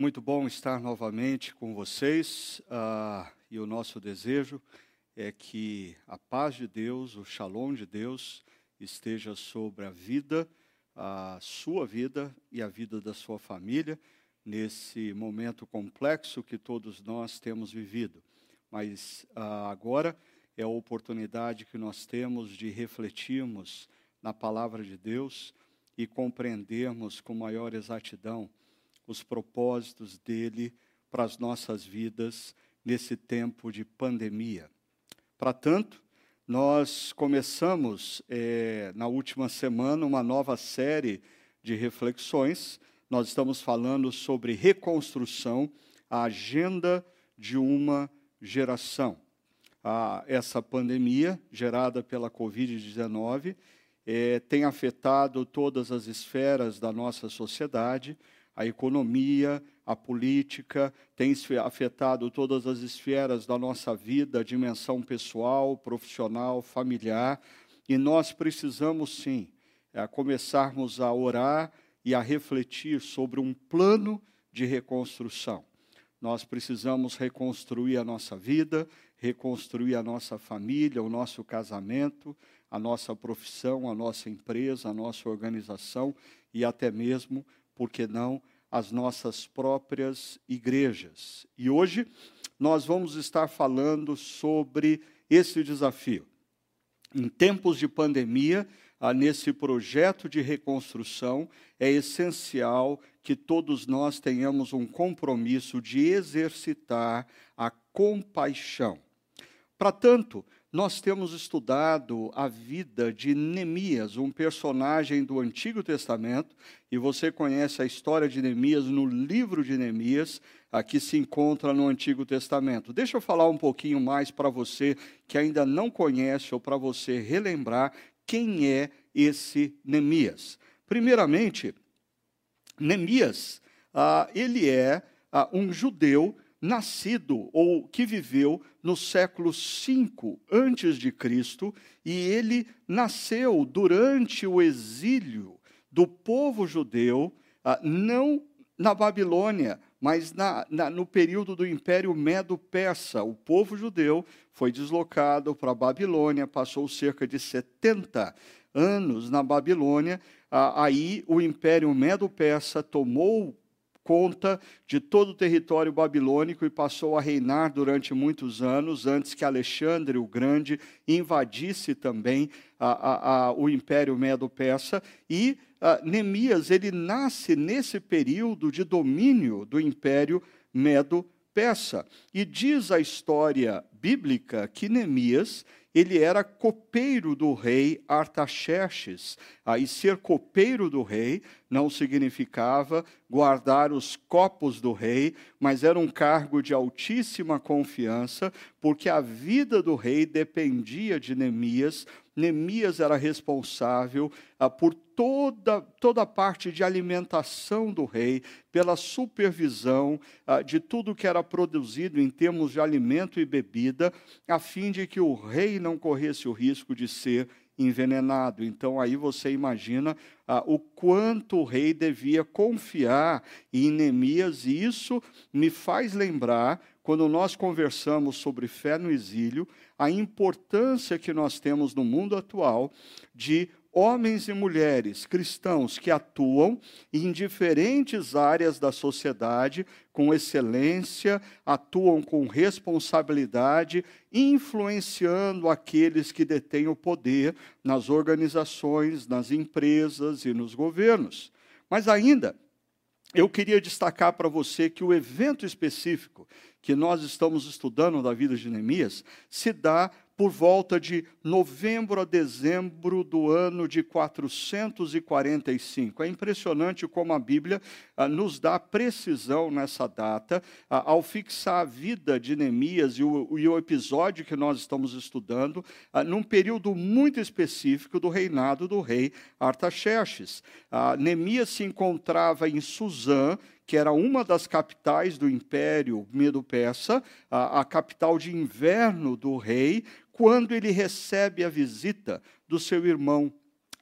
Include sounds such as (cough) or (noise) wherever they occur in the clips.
Muito bom estar novamente com vocês uh, e o nosso desejo é que a paz de Deus, o shalom de Deus esteja sobre a vida, a sua vida e a vida da sua família nesse momento complexo que todos nós temos vivido. Mas uh, agora é a oportunidade que nós temos de refletirmos na palavra de Deus e compreendermos com maior exatidão os propósitos dele para as nossas vidas nesse tempo de pandemia. Para tanto, nós começamos é, na última semana uma nova série de reflexões. Nós estamos falando sobre reconstrução, a agenda de uma geração. Ah, essa pandemia gerada pela Covid-19 é, tem afetado todas as esferas da nossa sociedade a economia, a política, tem afetado todas as esferas da nossa vida, dimensão pessoal, profissional, familiar, e nós precisamos sim é, começarmos a orar e a refletir sobre um plano de reconstrução. Nós precisamos reconstruir a nossa vida, reconstruir a nossa família, o nosso casamento, a nossa profissão, a nossa empresa, a nossa organização e até mesmo por que não, as nossas próprias igrejas. E hoje nós vamos estar falando sobre esse desafio. Em tempos de pandemia, ah, nesse projeto de reconstrução, é essencial que todos nós tenhamos um compromisso de exercitar a compaixão. Para tanto, nós temos estudado a vida de Neemias, um personagem do Antigo Testamento, e você conhece a história de Neemias no livro de Neemias, que se encontra no Antigo Testamento. Deixa eu falar um pouquinho mais para você que ainda não conhece, ou para você relembrar quem é esse Neemias. Primeiramente, Neemias, ah, ele é ah, um judeu nascido ou que viveu no século V antes de Cristo, e ele nasceu durante o exílio do povo judeu, ah, não na Babilônia, mas na, na, no período do Império Medo-Persa. O povo judeu foi deslocado para a Babilônia, passou cerca de 70 anos na Babilônia. Ah, aí o Império Medo-Persa tomou conta de todo o território babilônico e passou a reinar durante muitos anos, antes que Alexandre o Grande invadisse também a, a, a, o Império Medo-Persa. E Neemias ele nasce nesse período de domínio do Império Medo-Persa. E diz a história bíblica que Neemias ele era copeiro do rei Artaxerxes. Aí ser copeiro do rei não significava guardar os copos do rei, mas era um cargo de altíssima confiança, porque a vida do rei dependia de Neemias. Neemias era responsável ah, por toda, toda a parte de alimentação do rei, pela supervisão ah, de tudo que era produzido em termos de alimento e bebida, a fim de que o rei não corresse o risco de ser envenenado. Então aí você imagina ah, o quanto o rei devia confiar em Neemias, e isso me faz lembrar, quando nós conversamos sobre fé no exílio, a importância que nós temos no mundo atual de homens e mulheres cristãos que atuam em diferentes áreas da sociedade com excelência, atuam com responsabilidade, influenciando aqueles que detêm o poder nas organizações, nas empresas e nos governos. Mas ainda, eu queria destacar para você que o evento específico que nós estamos estudando da vida de Neemias se dá por volta de novembro a dezembro do ano de 445. É impressionante como a Bíblia ah, nos dá precisão nessa data, ah, ao fixar a vida de Neemias e o, e o episódio que nós estamos estudando, ah, num período muito específico do reinado do rei Artaxerxes. Ah, Neemias se encontrava em Suzã, que era uma das capitais do Império Medo-Persa, a, a capital de inverno do rei, quando ele recebe a visita do seu irmão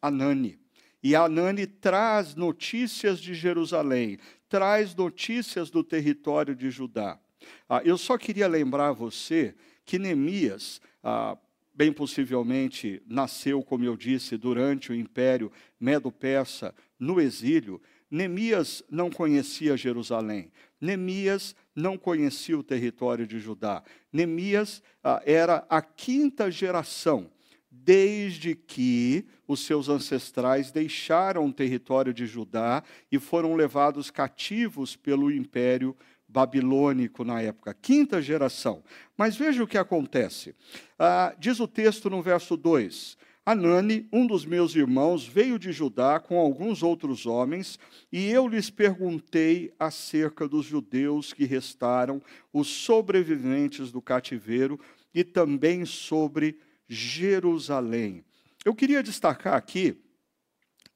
Anani. E Anani traz notícias de Jerusalém, traz notícias do território de Judá. Ah, eu só queria lembrar você que Neemias, ah, bem possivelmente, nasceu, como eu disse, durante o Império Medo-Persa, no exílio. Neemias não conhecia Jerusalém. Neemias não conhecia o território de Judá. Neemias ah, era a quinta geração desde que os seus ancestrais deixaram o território de Judá e foram levados cativos pelo império babilônico na época, quinta geração. Mas veja o que acontece. Ah, diz o texto no verso 2: Anani, um dos meus irmãos, veio de Judá com alguns outros homens, e eu lhes perguntei acerca dos judeus que restaram, os sobreviventes do cativeiro, e também sobre Jerusalém. Eu queria destacar aqui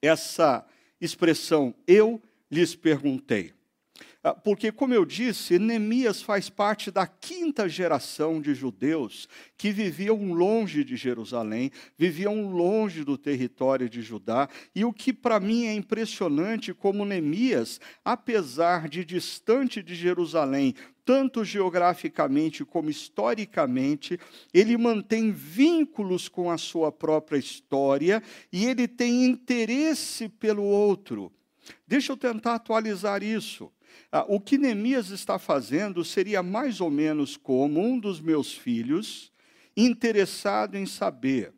essa expressão, eu lhes perguntei. Ah, porque, como eu disse, Neemias faz parte da quinta geração de judeus que viviam longe de Jerusalém, viviam longe do território de Judá. E o que para mim é impressionante, como Neemias, apesar de distante de Jerusalém, tanto geograficamente como historicamente, ele mantém vínculos com a sua própria história e ele tem interesse pelo outro. Deixa eu tentar atualizar isso. Ah, o que Neemias está fazendo seria mais ou menos como um dos meus filhos interessado em saber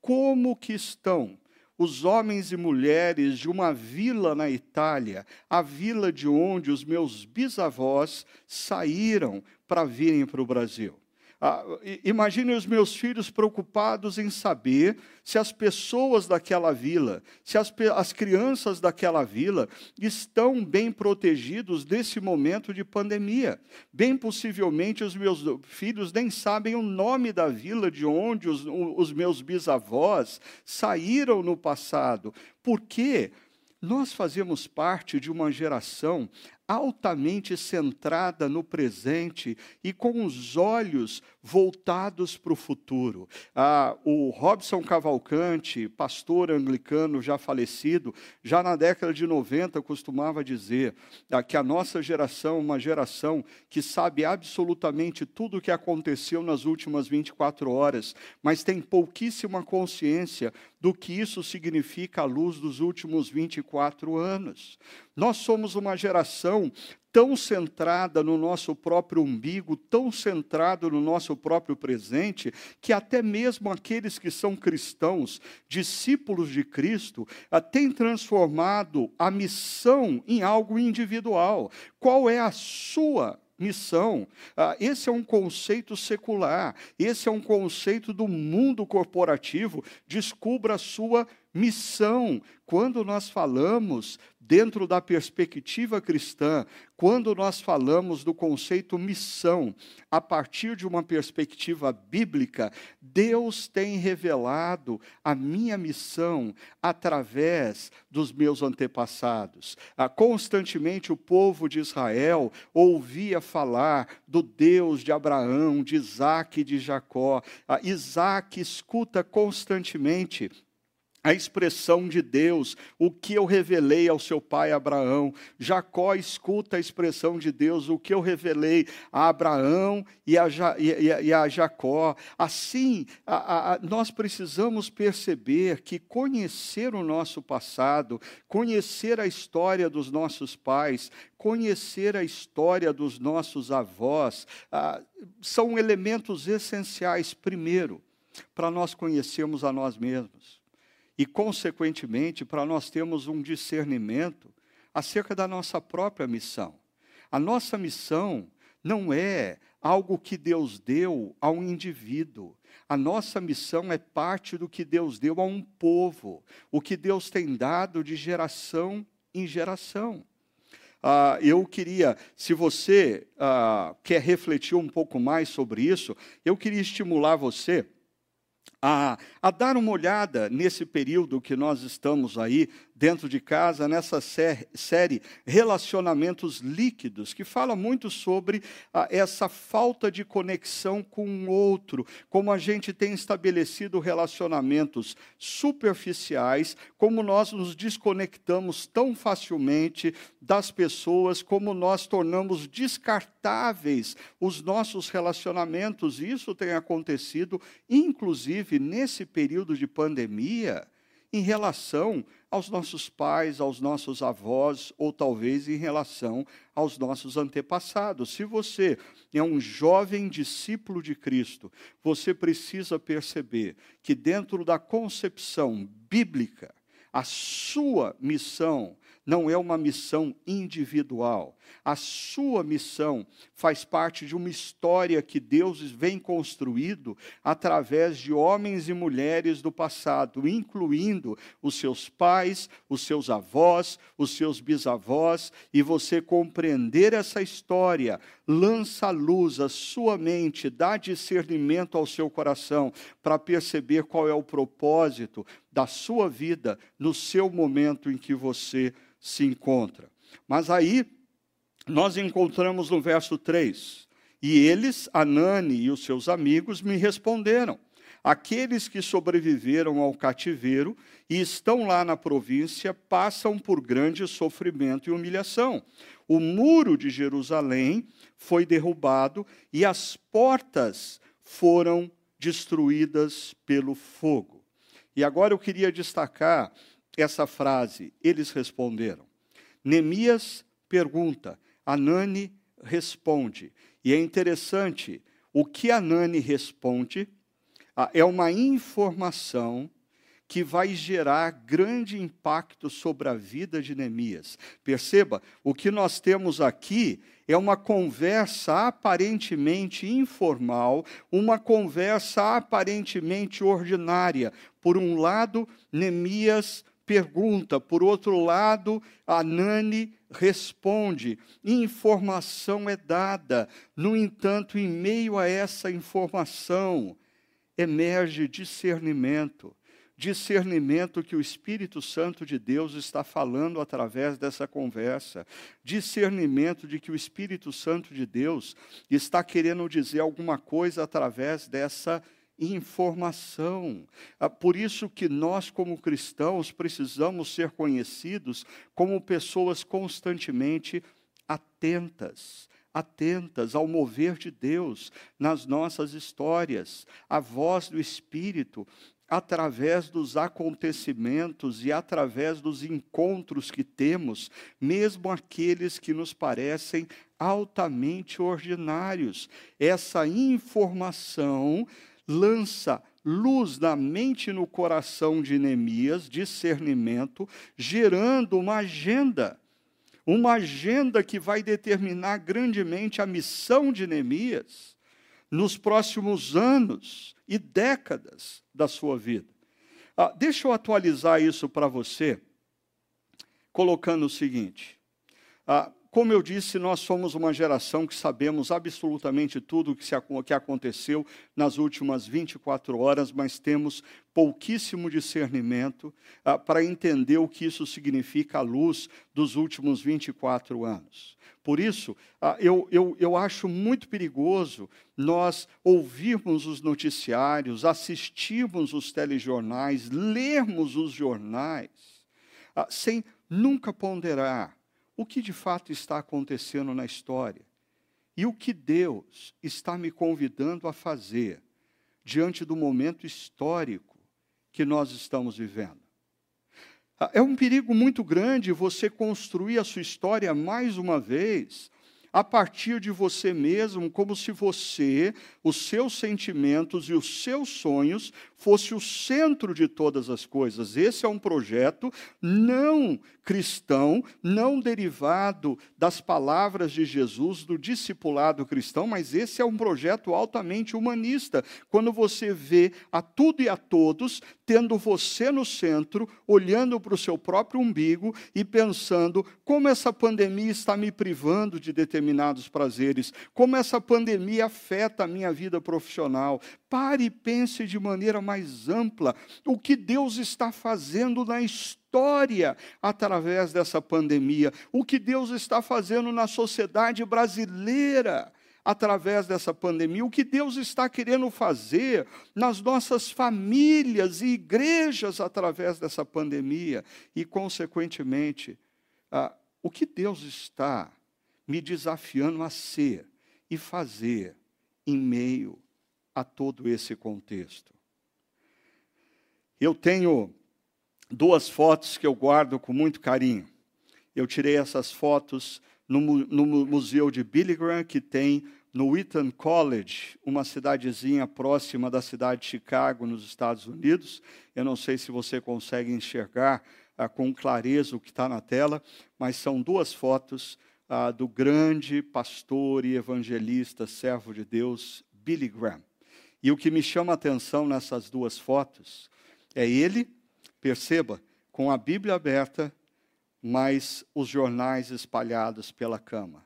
como que estão os homens e mulheres de uma vila na Itália, a vila de onde os meus bisavós saíram para virem para o Brasil. Ah, imagine os meus filhos preocupados em saber se as pessoas daquela vila, se as, as crianças daquela vila estão bem protegidos nesse momento de pandemia. Bem possivelmente os meus filhos nem sabem o nome da vila de onde os, os meus bisavós saíram no passado. Por quê? Nós fazemos parte de uma geração altamente centrada no presente e com os olhos voltados para o futuro. Ah, o Robson Cavalcante, pastor anglicano já falecido, já na década de 90 costumava dizer ah, que a nossa geração é uma geração que sabe absolutamente tudo o que aconteceu nas últimas 24 horas, mas tem pouquíssima consciência do que isso significa à luz dos últimos 24 anos. Nós somos uma geração tão centrada no nosso próprio umbigo, tão centrado no nosso próprio presente, que até mesmo aqueles que são cristãos, discípulos de Cristo, têm transformado a missão em algo individual. Qual é a sua missão. Ah, esse é um conceito secular, esse é um conceito do mundo corporativo. Descubra a sua missão. Quando nós falamos dentro da perspectiva cristã, quando nós falamos do conceito missão, a partir de uma perspectiva bíblica, Deus tem revelado a minha missão através dos meus antepassados. Ah, constantemente o povo de Israel ouvia falar do Deus de Abraão, de Isaac e de Jacó. Ah, Isaac escuta constantemente a expressão de Deus, o que eu revelei ao seu pai Abraão. Jacó escuta a expressão de Deus, o que eu revelei a Abraão e a, e, e a Jacó. Assim, a, a, nós precisamos perceber que conhecer o nosso passado, conhecer a história dos nossos pais, conhecer a história dos nossos avós, ah, são elementos essenciais, primeiro, para nós conhecermos a nós mesmos e, consequentemente, para nós termos um discernimento acerca da nossa própria missão. A nossa missão não é algo que Deus deu a um indivíduo. A nossa missão é parte do que Deus deu a um povo, o que Deus tem dado de geração em geração. Uh, eu queria, se você uh, quer refletir um pouco mais sobre isso, eu queria estimular você a, a dar uma olhada nesse período que nós estamos aí dentro de casa, nessa série Relacionamentos Líquidos, que fala muito sobre ah, essa falta de conexão com o outro, como a gente tem estabelecido relacionamentos superficiais, como nós nos desconectamos tão facilmente das pessoas, como nós tornamos descartáveis os nossos relacionamentos. Isso tem acontecido, inclusive nesse período de pandemia em relação aos nossos pais, aos nossos avós, ou talvez em relação aos nossos antepassados. Se você é um jovem discípulo de Cristo, você precisa perceber que, dentro da concepção bíblica, a sua missão não é uma missão individual. A sua missão faz parte de uma história que Deus vem construído através de homens e mulheres do passado, incluindo os seus pais, os seus avós, os seus bisavós, e você compreender essa história lança luz à sua mente, dá discernimento ao seu coração para perceber qual é o propósito da sua vida no seu momento em que você se encontra. Mas aí nós encontramos no verso 3: E eles, Anani e os seus amigos, me responderam: Aqueles que sobreviveram ao cativeiro e estão lá na província passam por grande sofrimento e humilhação. O muro de Jerusalém foi derrubado e as portas foram destruídas pelo fogo. E agora eu queria destacar essa frase, eles responderam. Neemias pergunta, Anani responde. E é interessante, o que Anani responde é uma informação que vai gerar grande impacto sobre a vida de Neemias. Perceba, o que nós temos aqui é uma conversa aparentemente informal, uma conversa aparentemente ordinária. Por um lado, Neemias pergunta, por outro lado, Anani responde, informação é dada. No entanto, em meio a essa informação, emerge discernimento. Discernimento que o Espírito Santo de Deus está falando através dessa conversa. Discernimento de que o Espírito Santo de Deus está querendo dizer alguma coisa através dessa informação. Ah, por isso que nós, como cristãos, precisamos ser conhecidos como pessoas constantemente atentas, atentas ao mover de Deus nas nossas histórias, a voz do Espírito através dos acontecimentos e através dos encontros que temos, mesmo aqueles que nos parecem altamente ordinários. Essa informação lança luz na mente e no coração de Neemias, discernimento, gerando uma agenda. Uma agenda que vai determinar grandemente a missão de Neemias nos próximos anos e décadas da sua vida. Ah, deixa eu atualizar isso para você, colocando o seguinte: ah, como eu disse, nós somos uma geração que sabemos absolutamente tudo o que, que aconteceu nas últimas 24 horas, mas temos pouquíssimo discernimento ah, para entender o que isso significa à luz dos últimos 24 anos. Por isso, ah, eu, eu, eu acho muito perigoso nós ouvirmos os noticiários, assistirmos os telejornais, lermos os jornais, ah, sem nunca ponderar o que de fato está acontecendo na história e o que Deus está me convidando a fazer diante do momento histórico que nós estamos vivendo. Ah, é um perigo muito grande você construir a sua história mais uma vez a partir de você mesmo, como se você, os seus sentimentos e os seus sonhos fosse o centro de todas as coisas. Esse é um projeto não cristão, não derivado das palavras de Jesus, do discipulado cristão, mas esse é um projeto altamente humanista. Quando você vê a tudo e a todos tendo você no centro, olhando para o seu próprio umbigo e pensando como essa pandemia está me privando de determinados prazeres, como essa pandemia afeta a minha vida profissional. Pare e pense de maneira mais ampla o que Deus está fazendo na história através dessa pandemia, o que Deus está fazendo na sociedade brasileira através dessa pandemia, o que Deus está querendo fazer nas nossas famílias e igrejas através dessa pandemia, e, consequentemente, ah, o que Deus está me desafiando a ser e fazer em meio a todo esse contexto. Eu tenho duas fotos que eu guardo com muito carinho. Eu tirei essas fotos no, no Museu de Billy Graham, que tem no Wheaton College, uma cidadezinha próxima da cidade de Chicago, nos Estados Unidos. Eu não sei se você consegue enxergar ah, com clareza o que está na tela, mas são duas fotos ah, do grande pastor e evangelista, servo de Deus, Billy Graham. E o que me chama a atenção nessas duas fotos é ele, perceba, com a Bíblia aberta mas os jornais espalhados pela cama.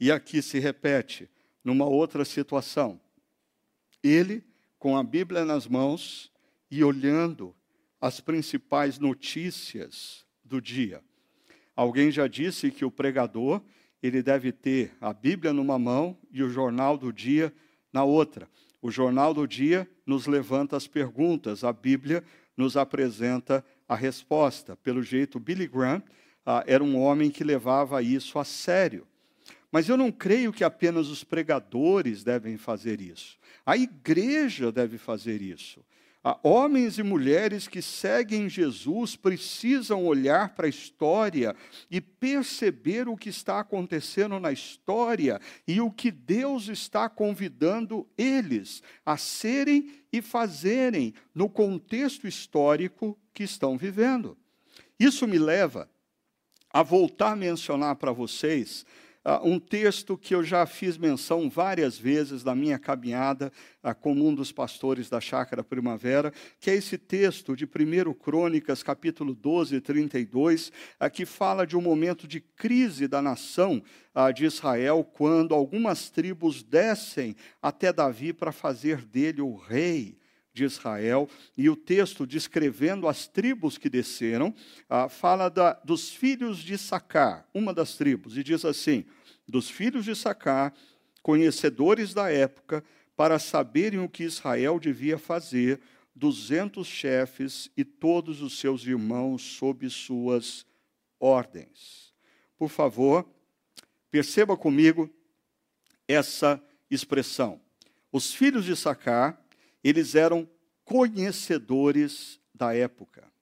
E aqui se repete, numa outra situação. Ele, com a Bíblia nas mãos e olhando as principais notícias do dia. Alguém já disse que o pregador, ele deve ter a Bíblia numa mão e o jornal do dia na outra. O jornal do dia nos levanta as perguntas, a Bíblia nos apresenta a resposta. Pelo jeito, Billy Graham ah, era um homem que levava isso a sério. Mas eu não creio que apenas os pregadores devem fazer isso. A igreja deve fazer isso. Ah, homens e mulheres que seguem Jesus precisam olhar para a história e perceber o que está acontecendo na história e o que Deus está convidando eles a serem e fazerem no contexto histórico que estão vivendo. Isso me leva a voltar a mencionar para vocês uh, um texto que eu já fiz menção várias vezes na minha caminhada uh, um dos pastores da Chácara Primavera, que é esse texto de 1 Crônicas, capítulo 12, 32, uh, que fala de um momento de crise da nação de Israel, quando algumas tribos descem até Davi para fazer dele o rei de Israel, e o texto descrevendo as tribos que desceram, ah, fala da, dos filhos de Sacar, uma das tribos, e diz assim: dos filhos de Sacar, conhecedores da época, para saberem o que Israel devia fazer, duzentos chefes e todos os seus irmãos sob suas ordens. Por favor, perceba comigo essa expressão. Os filhos de Sacar eles eram conhecedores da época.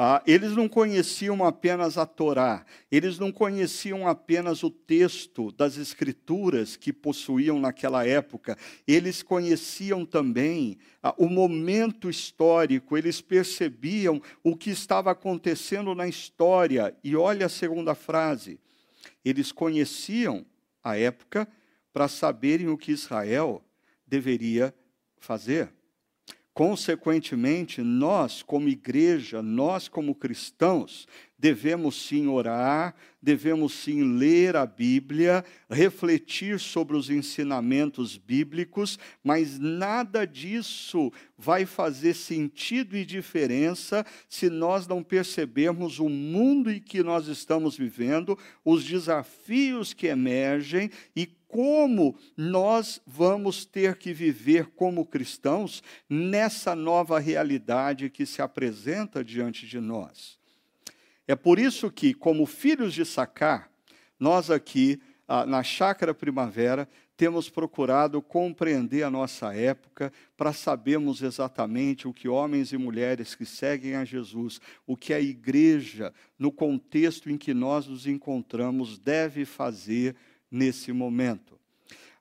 Ah, eles não conheciam apenas a Torá, eles não conheciam apenas o texto das Escrituras que possuíam naquela época, eles conheciam também ah, o momento histórico, eles percebiam o que estava acontecendo na história. E olha a segunda frase: eles conheciam a época para saberem o que Israel deveria fazer. Consequentemente, nós, como igreja, nós, como cristãos, devemos sim orar, devemos sim ler a Bíblia, refletir sobre os ensinamentos bíblicos, mas nada disso vai fazer sentido e diferença se nós não percebermos o mundo em que nós estamos vivendo, os desafios que emergem e como nós vamos ter que viver como cristãos nessa nova realidade que se apresenta diante de nós. É por isso que, como filhos de Sacar, nós aqui ah, na Chácara Primavera temos procurado compreender a nossa época para sabermos exatamente o que homens e mulheres que seguem a Jesus, o que a igreja, no contexto em que nós nos encontramos, deve fazer nesse momento.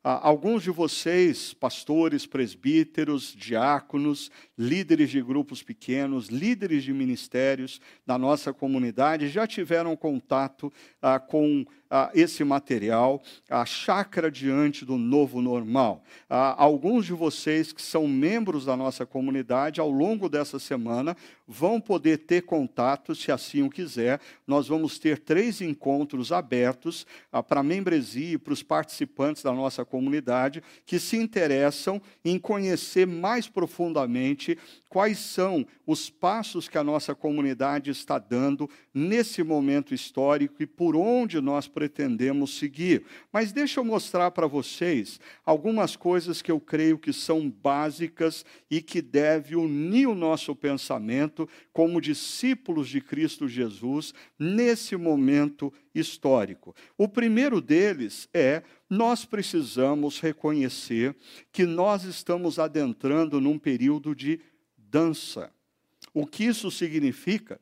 Alguns de vocês, pastores, presbíteros, diáconos, líderes de grupos pequenos, líderes de ministérios da nossa comunidade, já tiveram contato ah, com ah, esse material, a chácara diante do novo normal. Ah, alguns de vocês que são membros da nossa comunidade, ao longo dessa semana, vão poder ter contato, se assim o quiser. Nós vamos ter três encontros abertos ah, para a membresia e para os participantes da nossa comunidade que se interessam em conhecer mais profundamente quais são os passos que a nossa comunidade está dando nesse momento histórico e por onde nós pretendemos seguir. Mas deixa eu mostrar para vocês algumas coisas que eu creio que são básicas e que devem unir o nosso pensamento como discípulos de Cristo Jesus nesse momento histórico. O primeiro deles é nós precisamos reconhecer que nós estamos adentrando num período de dança. O que isso significa?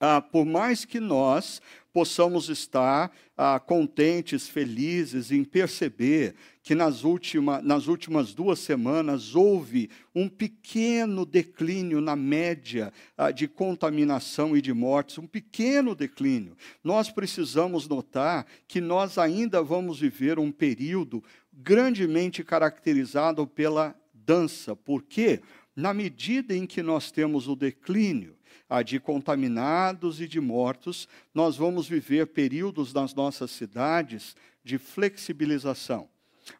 Ah, por mais que nós possamos estar ah, contentes, felizes em perceber que nas, última, nas últimas duas semanas houve um pequeno declínio na média ah, de contaminação e de mortes, um pequeno declínio. Nós precisamos notar que nós ainda vamos viver um período grandemente caracterizado pela dança. Por quê? Na medida em que nós temos o declínio de contaminados e de mortos, nós vamos viver períodos nas nossas cidades de flexibilização.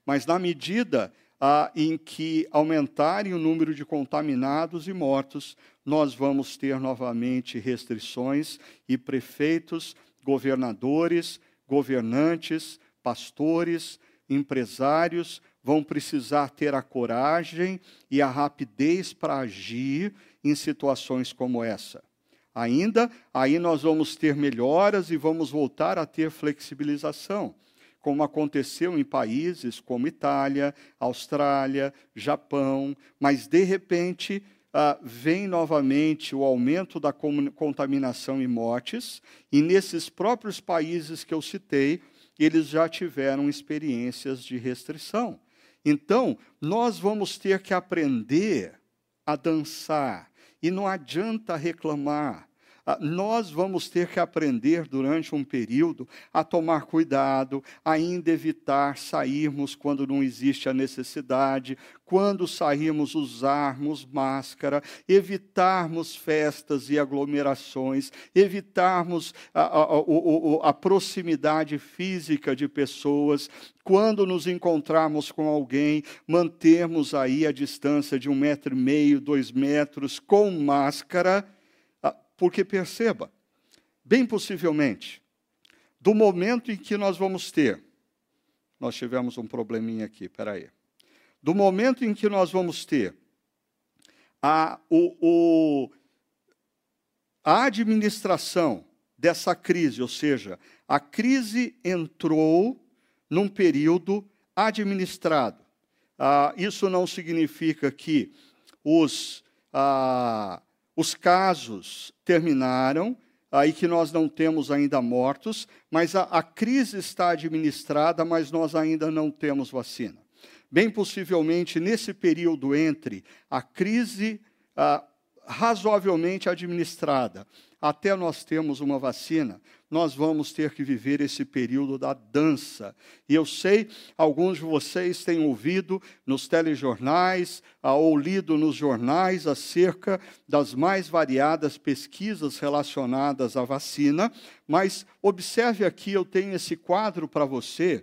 Mas na medida ah, em que aumentarem o número de contaminados e mortos, nós vamos ter novamente restrições e prefeitos, governadores, governantes, pastores, empresários vão precisar ter a coragem e a rapidez para agir em situações como essa. Ainda, aí nós vamos ter melhoras e vamos voltar a ter flexibilização, como aconteceu em países como Itália, Austrália, Japão, mas de repente ah, vem novamente o aumento da contaminação e mortes, e nesses próprios países que eu citei, eles já tiveram experiências de restrição. Então, nós vamos ter que aprender a dançar, e não adianta reclamar. Ah, nós vamos ter que aprender durante um período a tomar cuidado, ainda evitar sairmos quando não existe a necessidade, quando sairmos usarmos máscara, evitarmos festas e aglomerações, evitarmos a, a, a, a proximidade física de pessoas, quando nos encontrarmos com alguém, mantermos aí a distância de um metro e meio, dois metros, com máscara porque perceba, bem possivelmente, do momento em que nós vamos ter, nós tivemos um probleminha aqui, peraí. Do momento em que nós vamos ter a, o, o, a administração dessa crise, ou seja, a crise entrou num período administrado. Ah, isso não significa que os, ah, os casos terminaram, aí que nós não temos ainda mortos, mas a, a, crise está administrada, mas nós ainda não temos vacina. Bem possivelmente, nesse período entre a crise ah, razoavelmente administrada até nós termos uma vacina, nós vamos ter que viver esse período da dança. E eu sei, alguns de vocês têm ouvido nos telejornais ah, ou lido nos jornais acerca das mais variadas pesquisas relacionadas à vacina, mas observe aqui, eu tenho esse quadro para você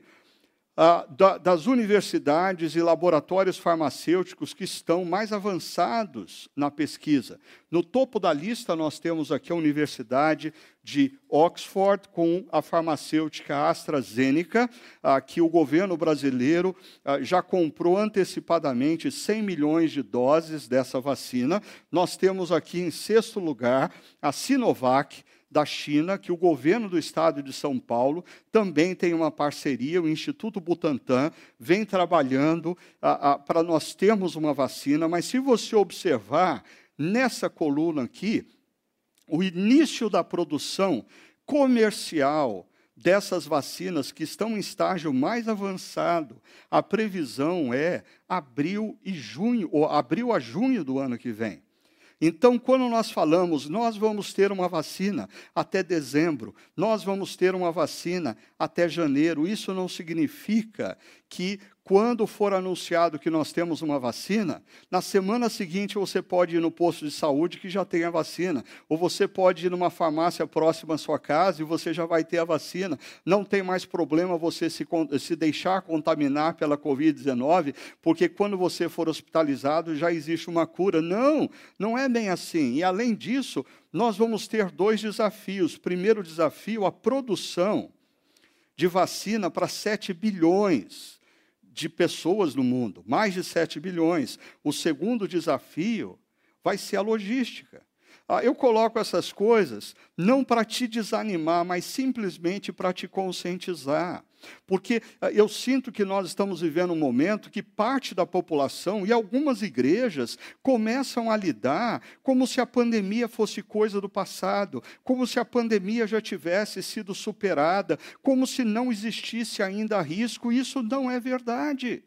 ah, da, das universidades e laboratórios farmacêuticos que estão mais avançados na pesquisa. No topo da lista, nós temos aqui a Universidade de Oxford, com a farmacêutica AstraZeneca, ah, que o governo brasileiro ah, já comprou antecipadamente 100 milhões de doses dessa vacina. Nós temos aqui, em sexto lugar, a Sinovac da China, que o governo do estado de São Paulo também tem uma parceria, o Instituto Butantan vem trabalhando para nós termos uma vacina, mas se você observar nessa coluna aqui, o início da produção comercial dessas vacinas que estão em estágio mais avançado, a previsão é abril e junho, ou abril a junho do ano que vem. Então, quando nós falamos, nós vamos ter uma vacina até dezembro, nós vamos ter uma vacina até janeiro, isso não significa que quando for anunciado que nós temos uma vacina, na semana seguinte você pode ir no posto de saúde que já tem a vacina, ou você pode ir numa farmácia próxima à sua casa e você já vai ter a vacina. Não tem mais problema você se, se deixar contaminar pela Covid-19, porque quando você for hospitalizado já existe uma cura. Não, não é bem assim. E além disso, nós vamos ter dois desafios. Primeiro desafio, a produção de vacina para 7 bilhões de pessoas no mundo, mais de 7 bilhões. O segundo desafio vai ser a logística. Ah, eu coloco essas coisas não para te desanimar, mas simplesmente para te conscientizar. Porque ah, eu sinto que nós estamos vivendo um momento que parte da população e algumas igrejas começam a lidar como se a pandemia fosse coisa do passado, como se a pandemia já tivesse sido superada, como se não existisse ainda risco. Isso não é verdade.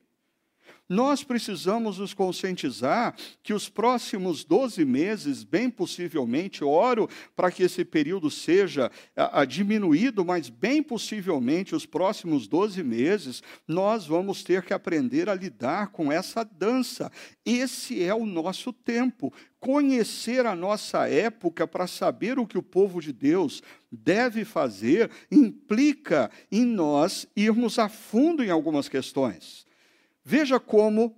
Nós precisamos nos conscientizar que os próximos 12 meses, bem possivelmente, oro para que esse período seja a, a, diminuído, mas bem possivelmente, os próximos 12 meses, nós vamos ter que aprender a lidar com essa dança. Esse é o nosso tempo. Conhecer a nossa época para saber o que o povo de Deus deve fazer implica em nós irmos a fundo em algumas questões. Veja como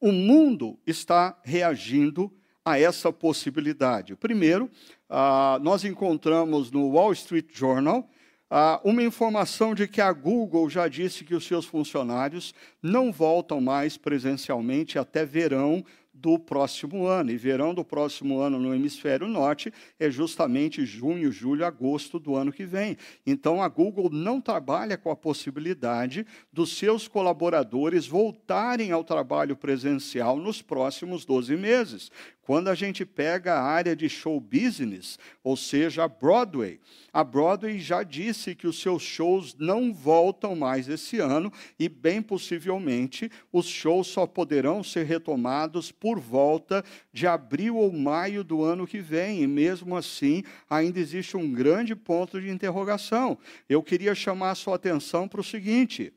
o mundo está reagindo a essa possibilidade. Primeiro, ah, nós encontramos no Wall Street Journal ah, uma informação de que a Google já disse que os seus funcionários não voltam mais presencialmente até verão do próximo ano. E verão do próximo ano no hemisfério norte é justamente junho, julho, agosto do ano que vem. Então a Google não trabalha com a possibilidade dos seus colaboradores voltarem ao trabalho presencial nos próximos 12 meses. Quando a gente pega a área de show business, ou seja, a Broadway, a Broadway já disse que os seus shows não voltam mais esse ano e, bem possivelmente, os shows só poderão ser retomados por volta de abril ou maio do ano que vem. E, mesmo assim, ainda existe um grande ponto de interrogação. Eu queria chamar a sua atenção para o seguinte: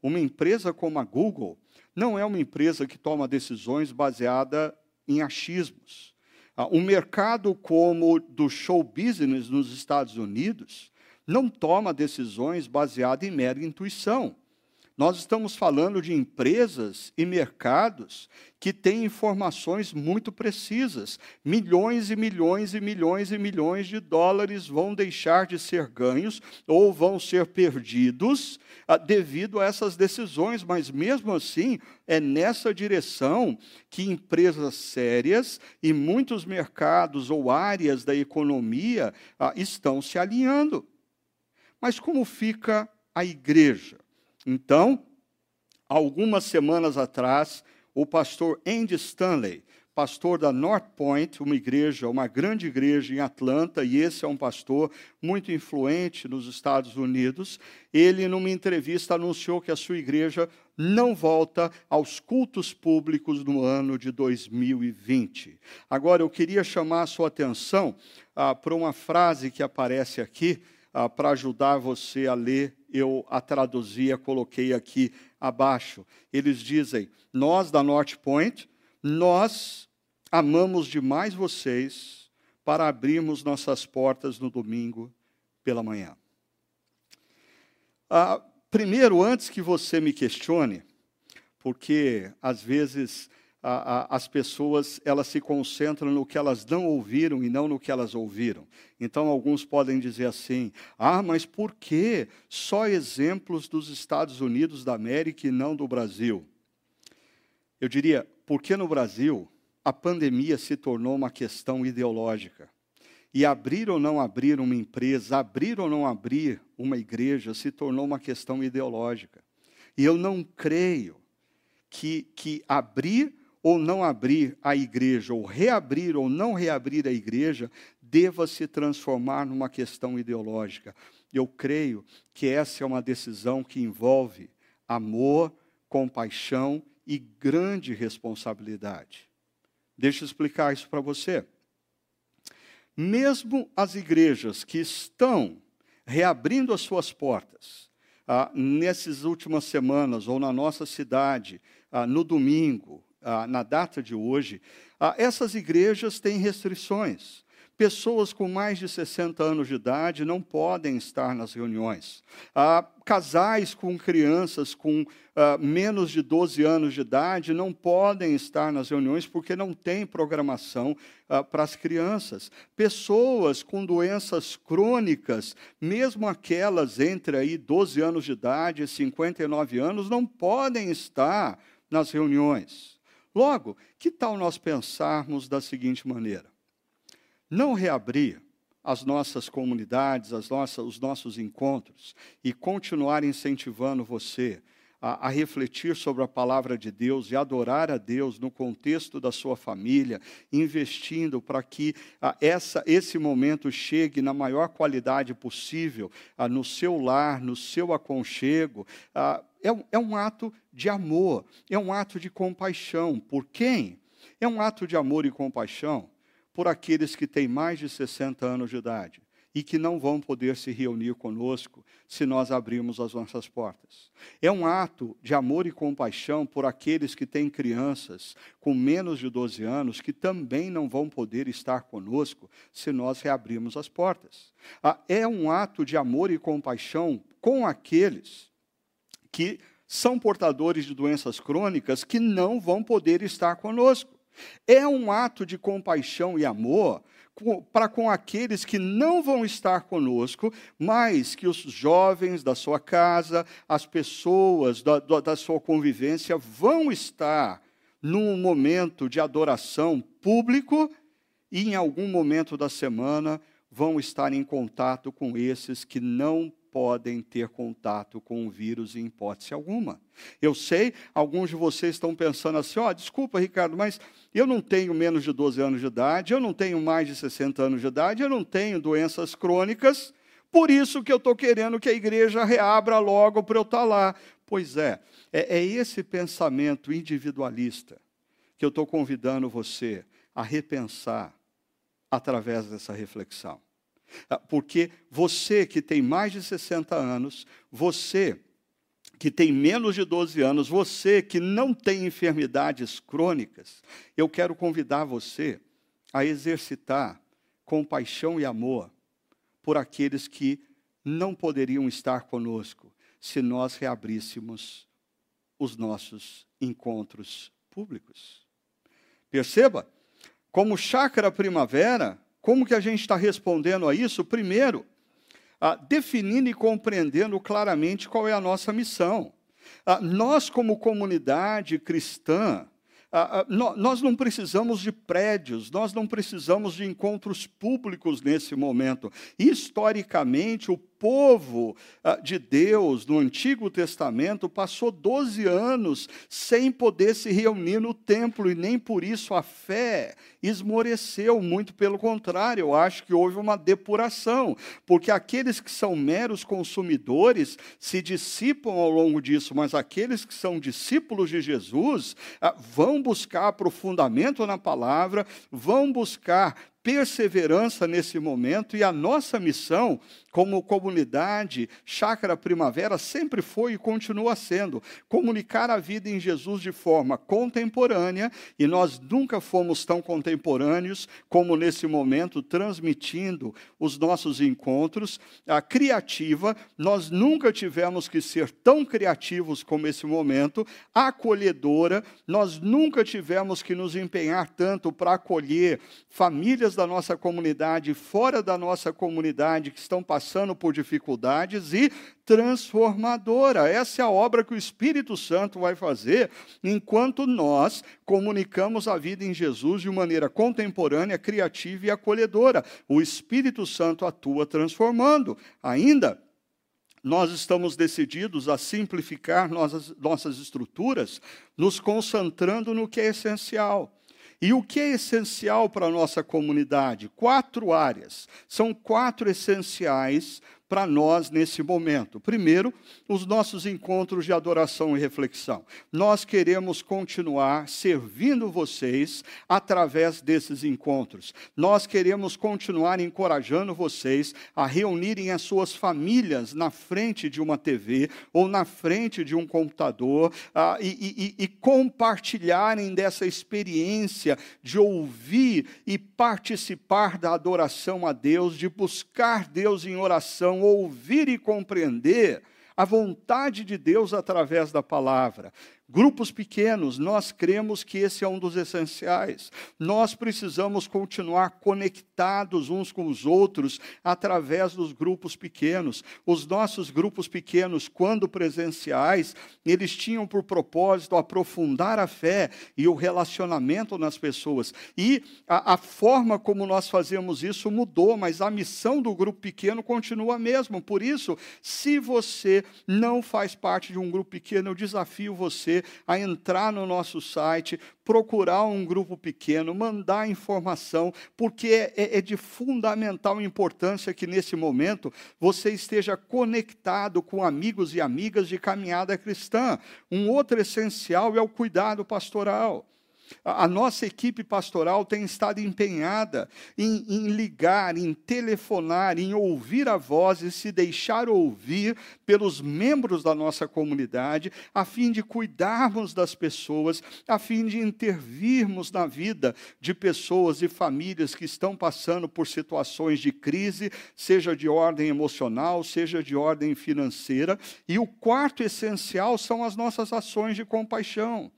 uma empresa como a Google não é uma empresa que toma decisões baseada em achismos. Ah, um mercado como o do show business nos Estados Unidos não toma decisões baseadas em mera intuição. Nós estamos falando de empresas e mercados que têm informações muito precisas. Milhões e milhões e milhões e milhões de dólares vão deixar de ser ganhos ou vão ser perdidos ah, devido a essas decisões, mas mesmo assim, é nessa direção que empresas sérias e muitos mercados ou áreas da economia ah, estão se alinhando. Mas como fica a igreja? Então, algumas semanas atrás, o pastor Andy Stanley, pastor da North Point, uma igreja, uma grande igreja em Atlanta, e esse é um pastor muito influente nos Estados Unidos. Ele, numa entrevista, anunciou que a sua igreja não volta aos cultos públicos no ano de 2020. Agora, eu queria chamar a sua atenção ah, para uma frase que aparece aqui, ah, para ajudar você a ler eu a traduzi, a coloquei aqui abaixo. Eles dizem: Nós da North Point, nós amamos demais vocês para abrirmos nossas portas no domingo pela manhã. Ah, primeiro, antes que você me questione, porque às vezes a, a, as pessoas elas se concentram no que elas não ouviram e não no que elas ouviram. Então, alguns podem dizer assim: ah, mas por que só exemplos dos Estados Unidos da América e não do Brasil? Eu diria, porque no Brasil a pandemia se tornou uma questão ideológica. E abrir ou não abrir uma empresa, abrir ou não abrir uma igreja, se tornou uma questão ideológica. E eu não creio que, que abrir ou não abrir a igreja, ou reabrir ou não reabrir a igreja, deva se transformar numa questão ideológica. Eu creio que essa é uma decisão que envolve amor, compaixão e grande responsabilidade. Deixa eu explicar isso para você. Mesmo as igrejas que estão reabrindo as suas portas, ah, nessas últimas semanas, ou na nossa cidade, ah, no domingo, ah, na data de hoje, ah, essas igrejas têm restrições. Pessoas com mais de 60 anos de idade não podem estar nas reuniões. Ah, casais com crianças com ah, menos de 12 anos de idade não podem estar nas reuniões porque não tem programação ah, para as crianças. Pessoas com doenças crônicas, mesmo aquelas entre aí 12 anos de idade e 59 anos, não podem estar nas reuniões. Logo, que tal nós pensarmos da seguinte maneira? não reabrir as nossas comunidades, as nossas, os nossos encontros e continuar incentivando você a, a, refletir sobre a palavra de Deus e adorar a Deus no contexto da sua família, investindo para que a, essa, esse momento chegue na maior qualidade possível a, no seu lar, no seu aconchego. É um, é um ato de amor, é um ato de compaixão. Por quem? É um ato de amor e compaixão por aqueles que têm mais de 60 anos de idade e que não vão poder se reunir conosco se nós abrirmos as nossas portas. É um ato de amor e compaixão por aqueles que têm crianças com menos de 12 anos que também não vão poder estar conosco se nós reabrirmos as portas. Ah, é um ato de amor e compaixão com aqueles que são portadores de doenças crônicas que não vão poder estar conosco. É um ato de compaixão e amor para com aqueles que não vão estar conosco, mas que os jovens da sua casa, as pessoas da, da sua convivência vão estar num momento de adoração público e em algum momento da semana vão estar em contato com esses que não podem ter contato com o vírus em hipótese alguma. Eu sei, alguns de vocês estão pensando assim: ó, oh, desculpa, Ricardo, mas eu não tenho menos de 12 anos de idade, eu não tenho mais de 60 anos de idade, eu não tenho doenças crônicas, por isso que eu estou querendo que a igreja reabra logo para eu estar tá lá. Pois é, é, é esse pensamento individualista que eu estou convidando você a repensar através dessa reflexão. Ah, porque você que tem mais de 60 anos, você que tem menos de 12 anos, você que não tem enfermidades crônicas, eu quero convidar você a exercitar compaixão e amor por aqueles que não poderiam estar conosco se nós reabríssemos os nossos encontros públicos. Perceba, como chácara primavera, como que a gente está respondendo a isso? Primeiro, ah, definindo e compreendendo claramente qual é a nossa missão. Ah, nós, como comunidade cristã, ah, ah nós não precisamos de prédios, nós não precisamos de encontros públicos nesse momento. Historicamente, o povo ah, de Deus no Antigo Testamento passou 12 anos sem poder se reunir no templo e nem por isso a fé esmoreceu, muito pelo contrário, eu acho que houve uma depuração, porque aqueles que são meros consumidores se dissipam ao longo disso, mas aqueles que são discípulos de Jesus ah, vão buscar aprofundamento na palavra, vão buscar perseverança nesse momento e a nossa missão como comunidade Chácara Primavera sempre foi e continua sendo comunicar a vida em Jesus de forma contemporânea e nós nunca fomos tão contemporâneos como nesse momento transmitindo os nossos encontros. A criativa nós nunca tivemos que ser tão criativos como esse momento. Acolhedora nós nunca tivemos que nos empenhar tanto para acolher famílias da nossa comunidade, fora da nossa comunidade, que estão passando por dificuldades e transformadora. Essa é a obra que o Espírito Santo vai fazer enquanto nós comunicamos a vida em Jesus de maneira contemporânea, criativa e acolhedora. O Espírito Santo atua transformando. Ainda, nós estamos decididos a simplificar nossas, nossas estruturas, nos concentrando no que é essencial. E o que é essencial para a nossa comunidade? Quatro áreas. São quatro essenciais para nós nesse momento. Primeiro, os nossos encontros de adoração e reflexão. Nós queremos continuar servindo vocês através desses encontros. Nós queremos continuar encorajando vocês a reunirem as suas famílias na frente de uma TV ou na frente de um computador uh, e, e, e compartilharem dessa experiência de ouvir e participar da adoração a Deus, de buscar Deus em oração ouvir e compreender a vontade de Deus através da palavra. Grupos pequenos, nós cremos que esse é um dos essenciais. Nós precisamos continuar conectados uns com os outros através dos grupos pequenos. Os nossos grupos pequenos, quando presenciais, eles tinham por propósito aprofundar a fé e o relacionamento nas pessoas. E a, a forma como nós fazemos isso mudou, mas a missão do grupo pequeno continua a mesma. Por isso, se você não faz parte de um grupo pequeno, eu desafio você a entrar no nosso site, procurar um grupo pequeno, mandar informação, porque é, é, é de fundamental importância que nesse momento você esteja conectado com amigos e amigas de caminhada cristã. Um outro essencial é o cuidado pastoral. A nossa equipe pastoral tem estado empenhada em, em, ligar, em telefonar, em ouvir a voz e se deixar ouvir pelos membros da nossa comunidade, a fim de cuidarmos das pessoas, a fim de intervirmos na vida de pessoas e famílias que estão passando por situações de crise, seja de ordem emocional, seja de ordem financeira. E o quarto essencial são as nossas ações de compaixão.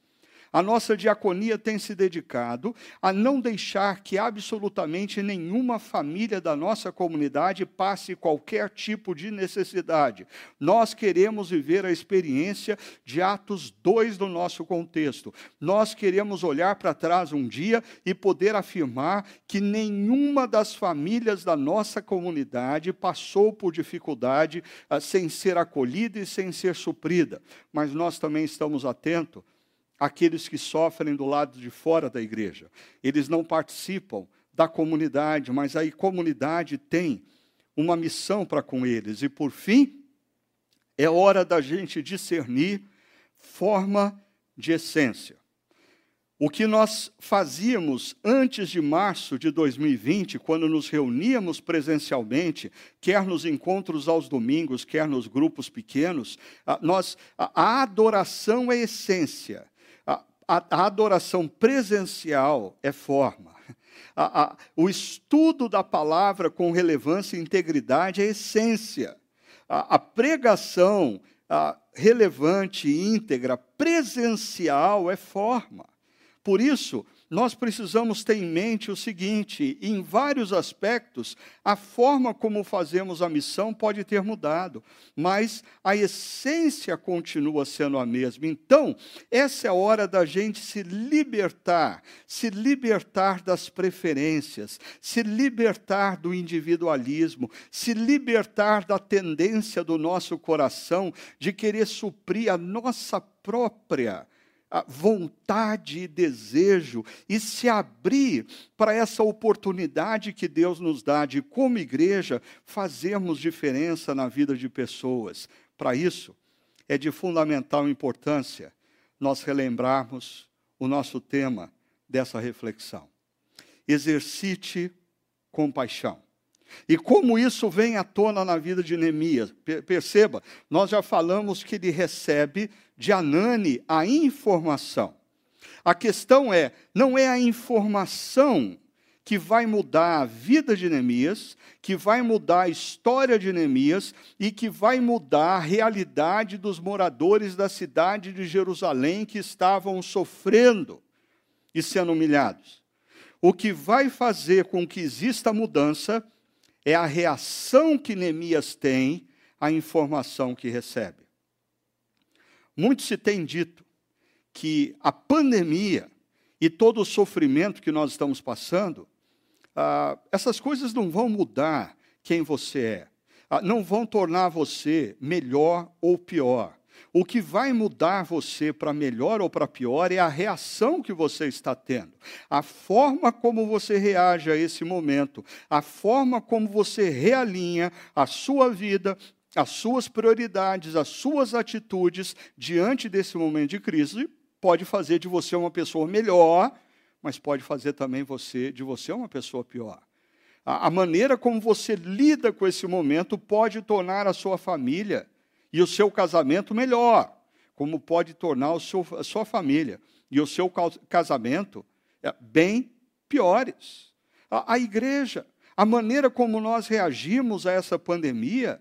A nossa diaconia tem se dedicado a não deixar que absolutamente nenhuma família da nossa comunidade passe qualquer tipo de necessidade. Nós queremos viver a experiência de Atos 2 do nosso contexto. Nós queremos olhar para trás um dia e poder afirmar que nenhuma das famílias da nossa comunidade passou por dificuldade uh, sem ser acolhida e sem ser suprida. Mas nós também estamos atentos aqueles que sofrem do lado de fora da igreja. Eles não participam da comunidade, mas a comunidade tem uma missão para com eles. E por fim, é hora da gente discernir forma de essência. O que nós fazíamos antes de março de 2020, quando nos reuníamos presencialmente, quer nos encontros aos domingos, quer nos grupos pequenos, nós, a adoração é essência a, a adoração presencial é forma. A, a, o estudo da palavra com relevância e integridade é essência. A, pregação relevante e íntegra presencial é forma. Por isso, nós precisamos ter em mente o seguinte: em vários aspectos, a forma como fazemos a missão pode ter mudado, mas a essência continua sendo a mesma. Então, essa é a hora da gente se libertar, se libertar das preferências, se libertar do individualismo, se libertar da tendência do nosso coração de querer suprir a nossa própria vontade e desejo e se abrir para essa oportunidade que Deus nos dá de, como igreja, fazermos diferença na vida de pessoas. Para isso, é de fundamental importância nós relembrarmos o nosso tema dessa reflexão. Exercite compaixão. E como isso vem à tona na vida de Neemias? Perceba, nós já falamos que ele recebe de Anani a informação. A questão é, não é a informação que vai mudar a vida de Neemias, que vai mudar a história de Neemias e que vai mudar a realidade dos moradores da cidade de Jerusalém que estavam sofrendo e sendo humilhados. O que vai fazer com que exista mudança é a reação que Neemias tem à informação que recebe. Muito se tem dito que a pandemia e todo o sofrimento que nós estamos passando, ah, essas coisas não vão mudar quem você é, ah, não vão tornar você melhor ou pior. O que vai mudar você para melhor ou para pior é a reação que você está tendo, a forma como você reage a esse momento, a forma como você realinha a sua vida, as suas prioridades, as suas atitudes diante desse momento de crise, pode fazer de você uma pessoa melhor, mas pode fazer também você de você uma pessoa pior. A, a maneira como você lida com esse momento pode tornar a sua família e o seu casamento melhor, como pode tornar seu, a sua família e o seu casamento é, bem piores. A, a igreja, a maneira como nós reagimos a essa pandemia,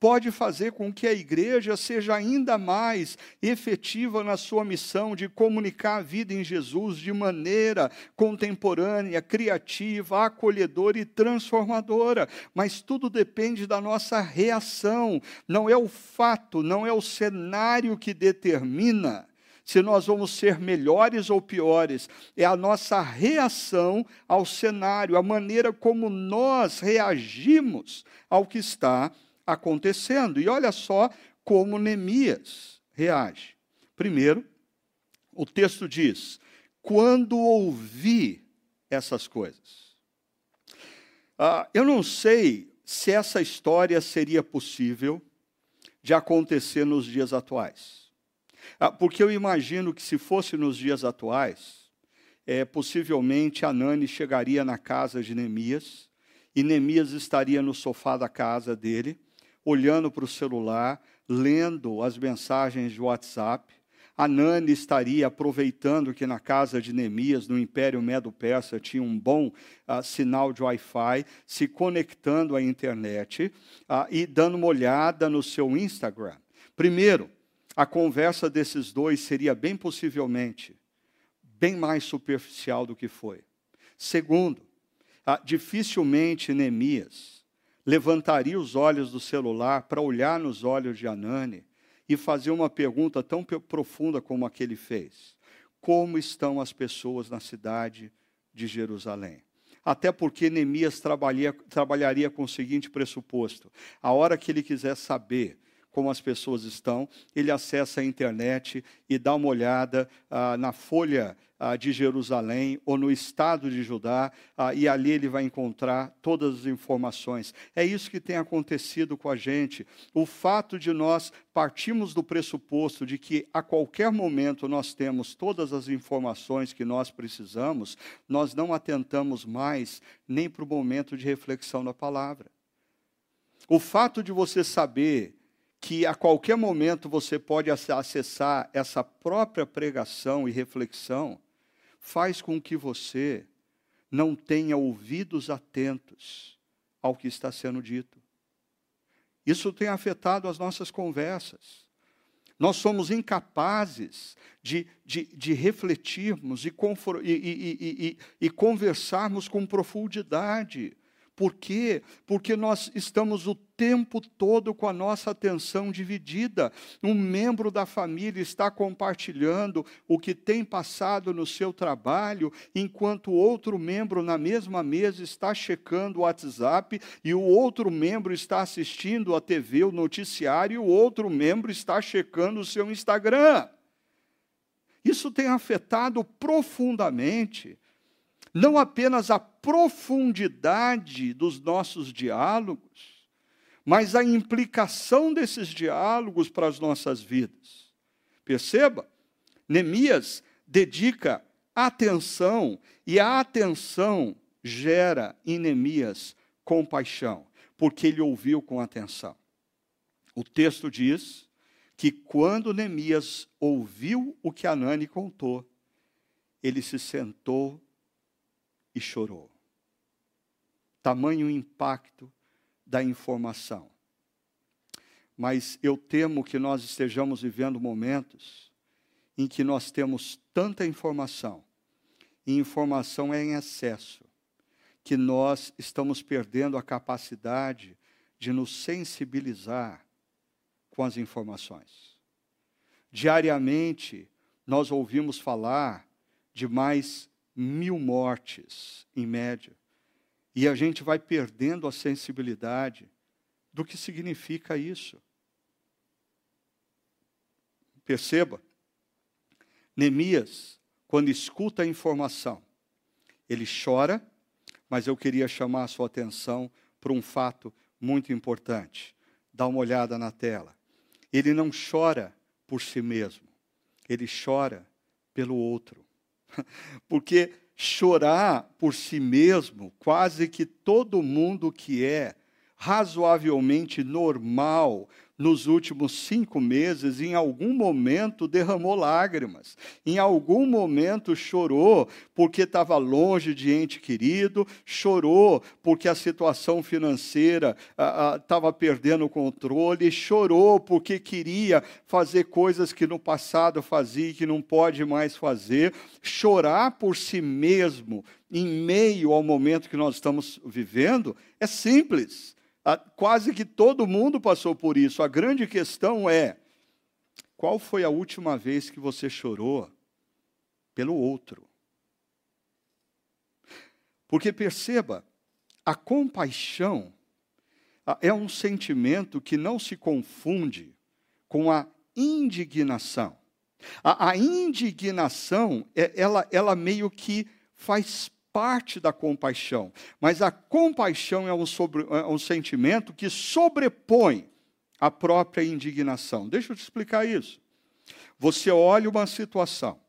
pode fazer com que a igreja seja ainda mais efetiva na sua missão de comunicar a vida em Jesus de maneira contemporânea, criativa, acolhedora e transformadora. Mas tudo depende da nossa reação, não é o fato, não é o cenário que determina se nós vamos ser melhores ou piores, é a nossa reação ao cenário, a maneira como nós reagimos ao que está acontecendo. E olha só como Neemias reage. Primeiro, o texto diz: quando ouvi essas coisas. Ah, eu não sei se essa história seria possível de acontecer nos dias atuais. Ah, porque eu imagino que se fosse nos dias atuais, é, possivelmente Anani chegaria na casa de Neemias e Neemias estaria no sofá da casa dele olhando para o celular, lendo as mensagens de WhatsApp. Anani estaria aproveitando que na casa de Neemias, no Império Medo-Persa, tinha um bom uh, sinal de Wi-Fi, se conectando à internet uh, e dando uma olhada no seu Instagram. Primeiro, a conversa desses dois seria bem possivelmente bem mais superficial do que foi. Segundo, uh, dificilmente Neemias levantaria os olhos do celular para olhar nos olhos de Anani e fazer uma pergunta tão profunda como a que ele fez: Como estão as pessoas na cidade de Jerusalém? Até porque Neemias trabalharia, trabalharia com o seguinte pressuposto: a hora que ele quiser saber como as pessoas estão, ele acessa a internet e dá uma olhada ah, na folha de Jerusalém ou no estado de Judá, ah, e ali ele vai encontrar todas as informações. É isso que tem acontecido com a gente. O fato de nós partirmos do pressuposto de que a qualquer momento nós temos todas as informações que nós precisamos, nós não atentamos mais nem para o momento de reflexão da palavra. O fato de você saber que a qualquer momento você pode acessar essa própria pregação e reflexão, faz com que você não tenha ouvidos atentos ao que está sendo dito. Isso tem afetado as nossas conversas. Nós somos incapazes de, de, de refletirmos e, e, e, e conversarmos com profundidade por quê? Porque nós estamos o tempo todo com a nossa atenção dividida. Um membro da família está compartilhando o que tem passado no seu trabalho, enquanto outro membro na mesma mesa está checando o WhatsApp e o outro membro está assistindo a TV, o noticiário, e o outro membro está checando o seu Instagram. Isso tem afetado profundamente não apenas a profundidade dos nossos diálogos, mas a implicação desses diálogos para as nossas vidas. Perceba, Neemias dedica atenção, e a atenção gera em Neemias compaixão, porque ele ouviu com atenção. O texto diz que quando Neemias ouviu o que Anani contou, ele se sentou e chorou. Tamanho impacto da informação. Mas eu temo que nós estejamos vivendo momentos em que nós temos tanta informação, e informação é em excesso, que nós estamos perdendo a capacidade de nos sensibilizar com as informações. Diariamente, nós ouvimos falar de mais mil mortes, em média. E a gente vai perdendo a sensibilidade do que significa isso. Perceba, Neemias, quando escuta a informação, ele chora, mas eu queria chamar a sua atenção para um fato muito importante. Dá uma olhada na tela. Ele não chora por si mesmo, ele chora pelo outro. (laughs) Porque chorar por si mesmo, quase que todo mundo que é razoavelmente normal, nos últimos cinco meses, em algum momento derramou lágrimas, em algum momento chorou porque estava longe de ente querido, chorou porque a situação financeira estava perdendo o controle, chorou porque queria fazer coisas que no passado fazia e que não pode mais fazer. Chorar por si mesmo, em meio ao momento que nós estamos vivendo, é simples Quase que todo mundo passou por isso. A grande questão é: qual foi a última vez que você chorou pelo outro? Porque perceba, a compaixão é um sentimento que não se confunde com a indignação. A, a indignação, é, ela, ela meio que faz parte da compaixão, mas a compaixão é um, sobre, é um sentimento que sobrepõe a própria indignação. Deixa eu te explicar isso. Você olha uma situação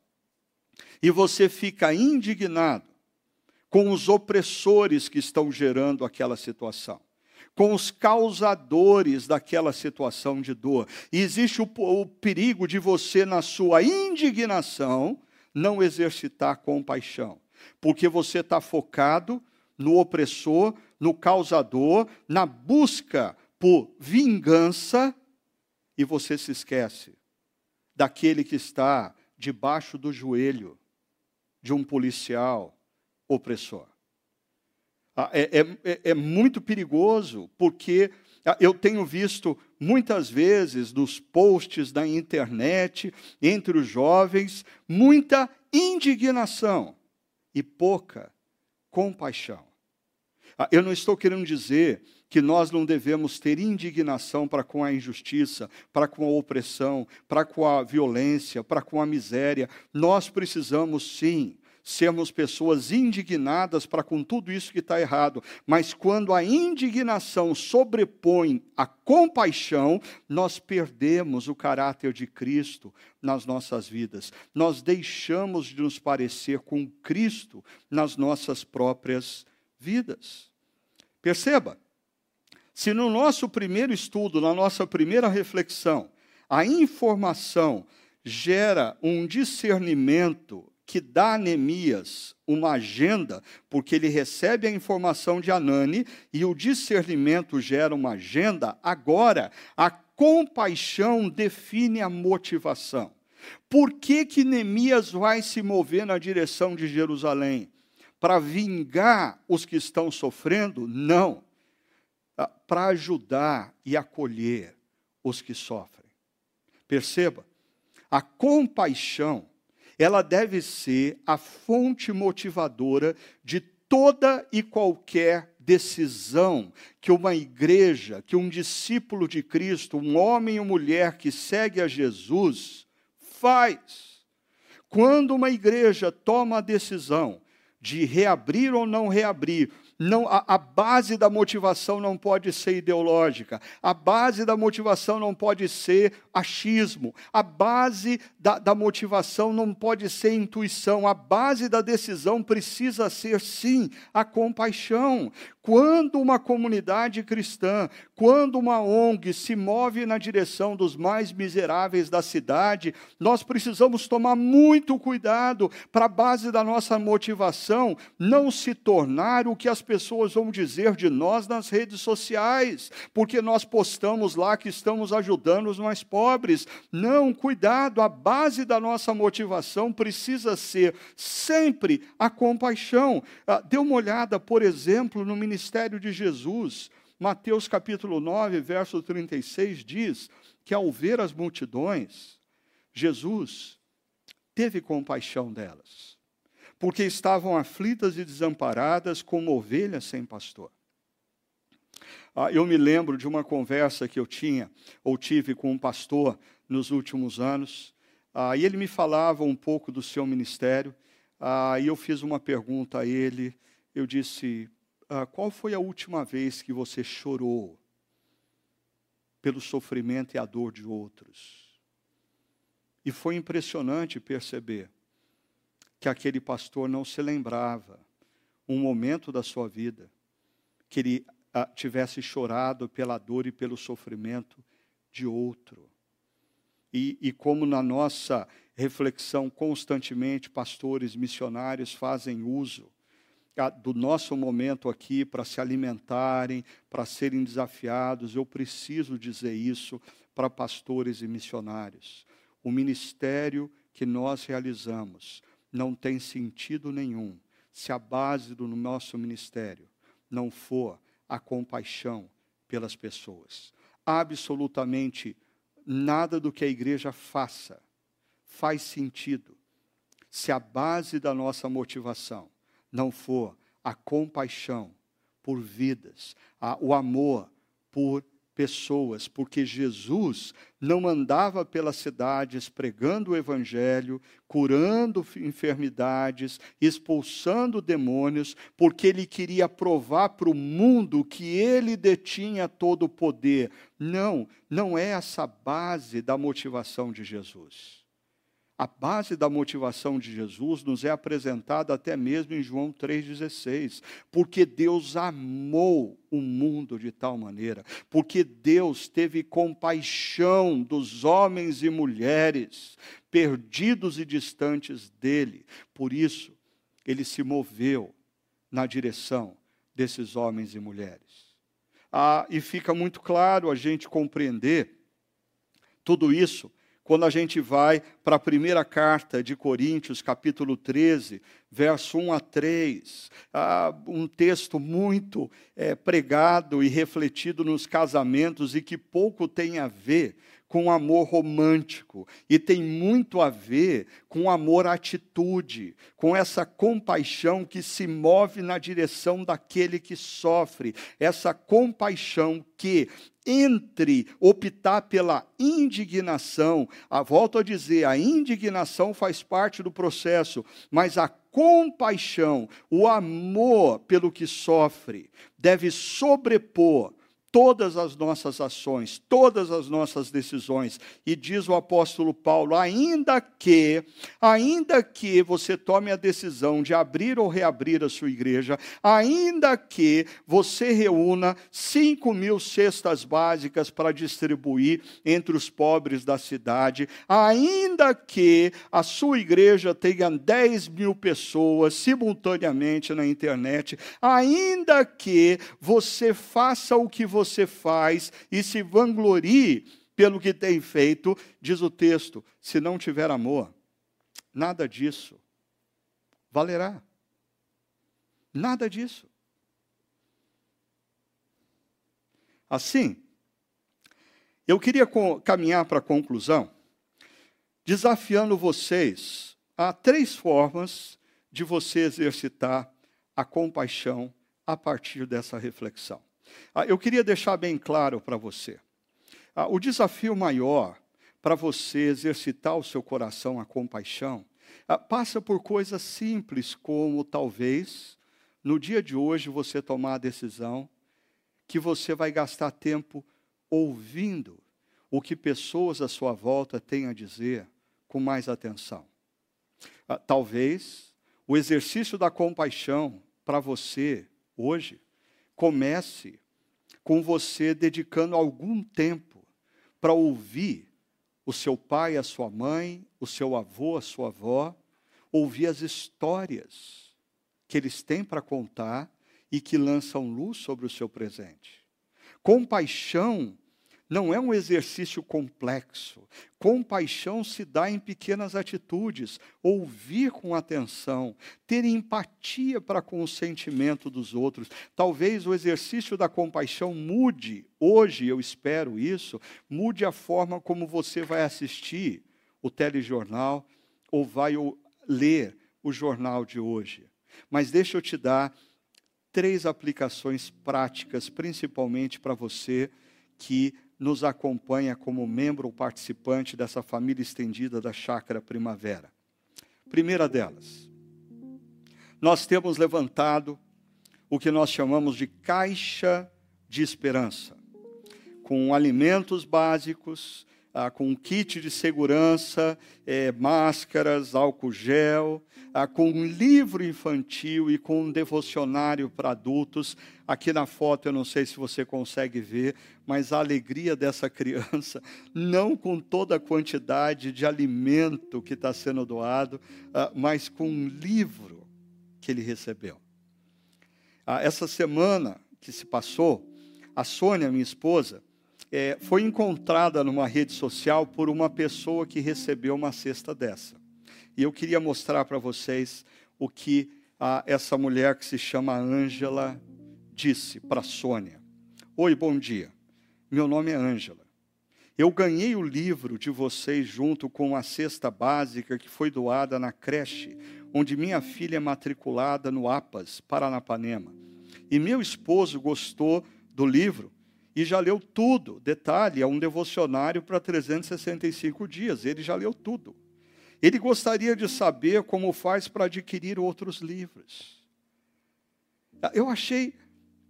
e você fica indignado com os opressores que estão gerando aquela situação com os causadores daquela situação de dor. E existe o, o, perigo de você, na sua indignação, não exercitar compaixão porque você está focado no opressor, no causador, na busca por vingança, e você se esquece daquele que está debaixo do joelho de um policial opressor. Ah, é, é, é, é muito perigoso, porque ah, eu tenho visto muitas vezes nos posts da internet, entre os jovens, muita indignação e pouca compaixão. Ah, eu não estou querendo dizer que nós não devemos ter indignação para com a injustiça, para com a opressão, para com a violência, para com a miséria. Nós precisamos sim sermos pessoas indignadas para com tudo isso que está errado. Mas quando a indignação sobrepõe a compaixão, nós perdemos o caráter de Cristo nas nossas vidas. Nós deixamos de nos parecer com Cristo nas nossas próprias vidas. Perceba, se no nosso primeiro estudo, na nossa primeira reflexão, a informação gera um discernimento que dá a Neemias uma agenda, porque ele recebe a informação de Anani e o discernimento gera uma agenda, agora a compaixão define a motivação. Por que, que Neemias vai se mover na direção de Jerusalém? Para vingar os que estão sofrendo? Não. Ah, para ajudar e acolher os que sofrem. Perceba, a compaixão ela deve ser a fonte motivadora de toda e qualquer decisão que uma igreja, que um discípulo de Cristo, um homem ou mulher que segue a Jesus, faz. Quando uma igreja toma a decisão de reabrir ou não reabrir não, a, a, base da motivação não pode ser ideológica, a base da motivação não pode ser achismo, a base da, da motivação não pode ser intuição, a base da decisão precisa ser, sim, a compaixão. Quando uma comunidade cristã, quando uma ONG se move na direção dos mais miseráveis da cidade, nós precisamos tomar muito cuidado para a base da nossa motivação não se tornar o que as pessoas vão dizer de nós nas redes sociais, porque nós postamos lá que estamos ajudando os mais pobres. Não, cuidado, a base da nossa motivação precisa ser sempre a compaixão. Ah, dê uma olhada, por exemplo, no ministério de Jesus. Mateus capítulo 9, verso 36 diz que ao ver as multidões, Jesus teve compaixão delas porque estavam aflitas e desamparadas como ovelhas sem pastor. Ah, eu me lembro de uma conversa que eu tinha, ou tive com um pastor nos últimos anos. Ah, e ele me falava um pouco do seu ministério. Ah, e eu fiz uma pergunta a ele. Eu disse: ah, Qual foi a última vez que você chorou pelo sofrimento e a dor de outros? E foi impressionante perceber que aquele pastor não se lembrava um momento da sua vida que ele ah, tivesse chorado pela dor e pelo sofrimento de outro. E, e como na nossa reflexão constantemente pastores missionários fazem uso do nosso momento aqui para se alimentarem, para serem desafiados, eu preciso dizer isso para pastores e missionários. O ministério que nós realizamos não tem sentido nenhum se a base do nosso ministério não for a compaixão pelas pessoas. Absolutamente nada do que a igreja faça faz sentido se a base da nossa motivação não for a compaixão por vidas, a, o amor por pessoas, porque Jesus não andava pelas cidades pregando o evangelho, curando enfermidades, expulsando demônios, porque ele queria provar para o mundo que ele detinha todo o poder. Não, não é essa base da motivação de Jesus. A base da motivação de Jesus nos é apresentada até mesmo em João 3,16. Porque Deus amou o mundo de tal maneira, porque Deus teve compaixão dos homens e mulheres perdidos e distantes dele. Por isso, ele se moveu na direção desses homens e mulheres. Ah, e fica muito claro a gente compreender tudo isso quando a gente vai para a primeira carta de Coríntios, capítulo 13, verso 1 a 3, ah, um texto muito é, pregado e refletido nos casamentos e que pouco tem a ver com amor romântico e tem muito a ver com amor atitude, com essa compaixão que se move na direção daquele que sofre, essa compaixão que entre optar pela indignação, volto a dizer, a indignação faz parte do processo, mas a compaixão, o amor pelo que sofre, deve sobrepor todas as nossas ações, todas as nossas decisões. E diz o apóstolo Paulo: ainda que, ainda que você tome a decisão de abrir ou reabrir a sua igreja, ainda que você reúna 5 mil cestas básicas para distribuir entre os pobres da cidade, ainda que a sua igreja tenha 10 mil pessoas simultaneamente na internet, ainda que você faça o que você você faz e se vanglorie pelo que tem feito, diz o texto, se não tiver amor, nada disso valerá. Nada disso. Assim, eu queria caminhar para a conclusão, desafiando vocês a três formas de você exercitar a compaixão a partir dessa reflexão. Ah, eu queria deixar bem claro para você: ah, o desafio maior para você exercitar o seu coração a compaixão ah, passa por coisas simples, como talvez no dia de hoje você tomar a decisão que você vai gastar tempo ouvindo o que pessoas à sua volta têm a dizer com mais atenção. Talvez o exercício da compaixão para você hoje comece com você dedicando algum tempo para ouvir o seu pai, a sua mãe, o seu avô, a sua avó, ouvir as histórias que eles têm para contar e que lançam luz sobre o seu presente. Compaixão não é um exercício complexo. Compaixão se dá em pequenas atitudes, ouvir com atenção, ter empatia para com o sentimento dos outros. Talvez o exercício da compaixão mude, hoje eu espero isso, mude a forma como você vai assistir o telejornal ou vai ler o jornal de hoje. Mas deixa eu te dar três aplicações práticas, principalmente para você que nos acompanha como membro ou participante dessa família estendida da Chácara Primavera. Primeira delas, nós temos levantado o que nós chamamos de caixa de esperança, com alimentos básicos, ah, com um kit de segurança, eh, máscaras, álcool gel, ah, com um livro infantil e com um devocionário para adultos. Aqui na foto, eu não sei se você consegue ver, mas a alegria dessa (laughs) criança, não com toda a quantidade de alimento que está sendo doado, ah, mas com um livro que ele recebeu. Ah, essa semana que se passou, a Sônia, minha esposa, é, foi encontrada numa rede social por uma pessoa que recebeu uma cesta dessa. E eu queria mostrar para vocês o que a, essa mulher que se chama Ângela disse para Sônia. Oi, bom dia. Meu nome é Ângela. Eu ganhei o livro de vocês junto com a cesta básica que foi doada na creche, onde minha filha é matriculada no APAS, Paranapanema. E meu esposo gostou do livro e já leu tudo. Detalhe, é um devocionário para 365 dias, ele já leu tudo. Ele gostaria de saber como faz para adquirir outros livros. Eu achei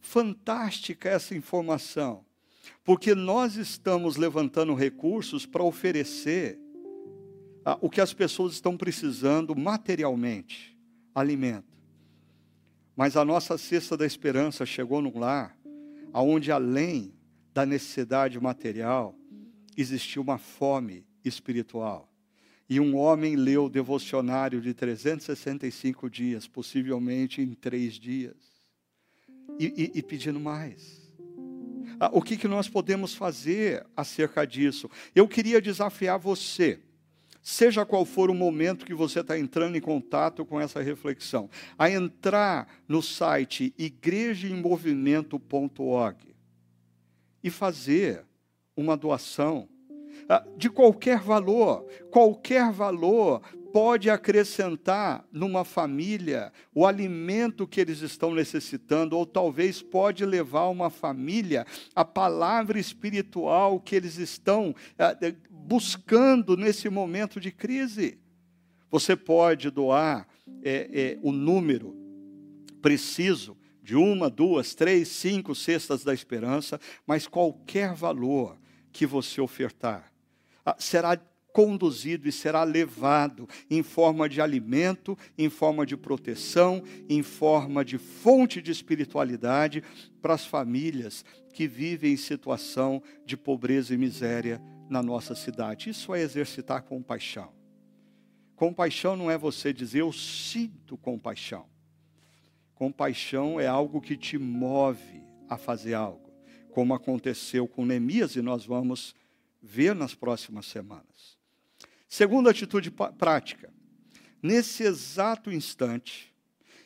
fantástica essa informação, porque nós estamos levantando recursos para oferecer ah, o que as pessoas estão precisando materialmente, alimento. Mas a nossa cesta da esperança chegou num lar onde, além da necessidade material, existia uma fome espiritual. E um homem leu o devocionário de 365 dias, possivelmente em três dias, e, e, e pedindo mais. Ah, o que, que nós podemos fazer acerca disso? Eu queria desafiar você, seja qual for o momento que você está entrando em contato com essa reflexão, a entrar no site igrejaemmovimento.org e fazer uma doação ah, de qualquer valor, qualquer valor pode acrescentar numa família o alimento que eles estão necessitando, ou talvez pode levar uma família a palavra espiritual que eles estão ah, buscando nesse momento de crise. Você pode doar é, é, o número preciso de uma, duas, três, cinco cestas da esperança, mas qualquer valor que você ofertar ah, será conduzido e será levado em forma de alimento, em forma de proteção, em forma de fonte de espiritualidade para as famílias que vivem em situação de pobreza e miséria na nossa cidade. Isso é exercitar compaixão. Compaixão não é você dizer eu sinto compaixão. Compaixão é algo que te move a fazer algo, como aconteceu com Neemias e nós vamos ver nas próximas semanas. Segunda atitude prática. Nesse exato instante,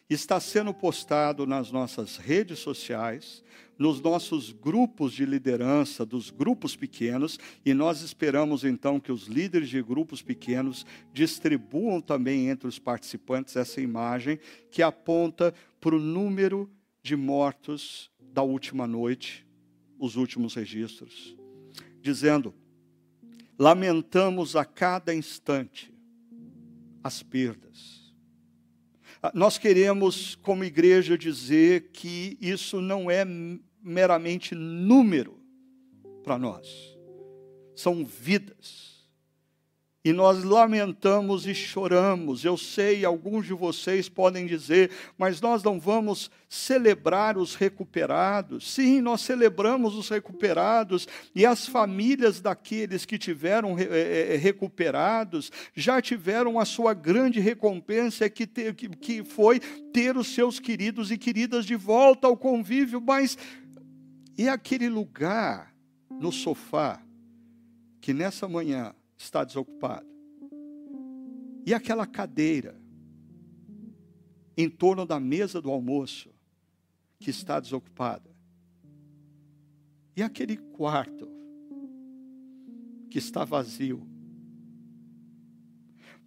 está sendo postado nas nossas redes sociais, nos nossos grupos de liderança, dos grupos pequenos, e nós esperamos então que os líderes de grupos pequenos distribuam também entre os participantes essa imagem que aponta para o número de mortos da última noite, os últimos registros, dizendo: lamentamos a cada instante as perdas. Ah, nós queremos, como igreja, dizer que isso não é meramente número para nós, são vidas e nós lamentamos e choramos. Eu sei, alguns de vocês podem dizer, mas nós não vamos celebrar os recuperados. Sim, nós celebramos os recuperados e as famílias daqueles que tiveram é, recuperados já tiveram a sua grande recompensa, que, ter, que, que foi ter os seus queridos e queridas de volta ao convívio. Mas e aquele lugar no sofá que nessa manhã está desocupado. E aquela cadeira em torno da mesa do almoço que está desocupada. E aquele quarto que está vazio.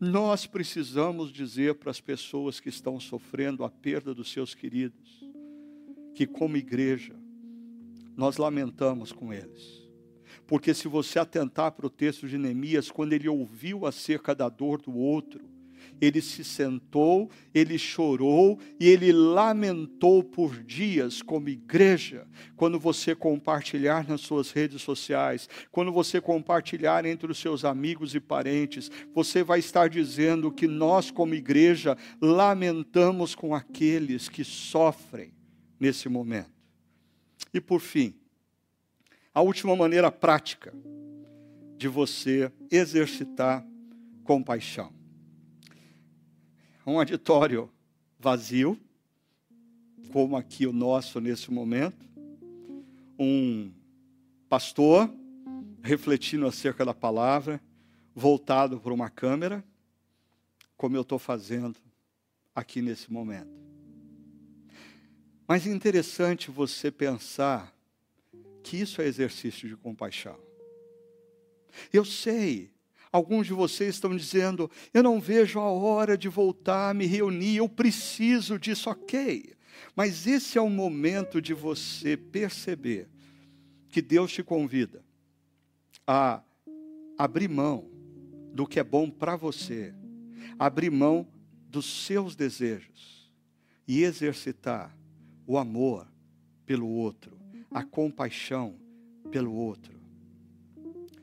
Nós precisamos dizer para as pessoas que estão sofrendo a perda dos seus queridos, que como igreja, nós lamentamos com eles porque se você atentar para o texto de Neemias, quando ele ouviu acerca da dor do outro, ele se sentou, ele chorou e ele lamentou por dias como igreja. Quando você compartilhar nas suas redes sociais, quando você compartilhar entre os seus amigos e parentes, você vai estar dizendo que nós, como igreja, lamentamos com aqueles que sofrem nesse momento. E por fim, a última maneira prática de você exercitar compaixão um auditório vazio, como aqui o nosso nesse momento, um pastor refletindo acerca da palavra, voltado para uma câmera, como eu estou fazendo aqui nesse momento. Mas é interessante você pensar que isso é exercício de compaixão. Eu sei Alguns de vocês estão dizendo: eu não vejo a hora de voltar a me reunir, eu preciso disso, ok. Mas esse é o momento de você perceber que Deus te convida a abrir mão do que é bom para você, abrir mão dos seus desejos e exercitar o amor pelo outro, a compaixão pelo outro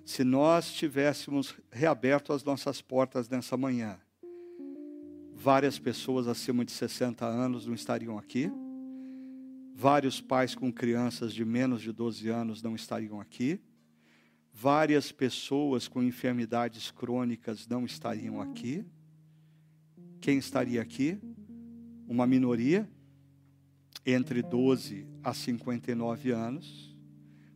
se nós tivéssemos reaberto as nossas portas nessa manhã, várias pessoas acima de 60 anos não estariam aqui, vários pais com crianças de menos de 12 anos não estariam aqui, várias pessoas com enfermidades crônicas não estariam aqui. Quem estaria aqui? Uma minoria, entre 12 a 59 anos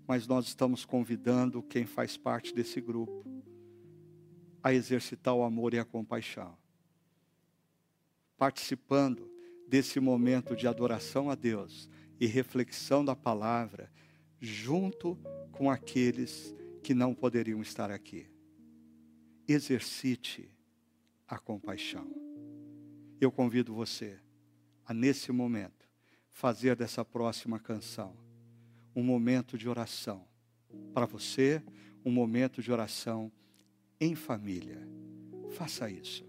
mas nós estamos convidando quem faz parte desse grupo a exercitar o amor e a compaixão. Participando desse momento de adoração a Deus e reflexão da palavra, junto com aqueles que não poderiam estar aqui. Exercite a compaixão. Eu convido você a, nesse momento, fazer dessa próxima canção um momento de oração para você, um momento de oração em família. Faça isso.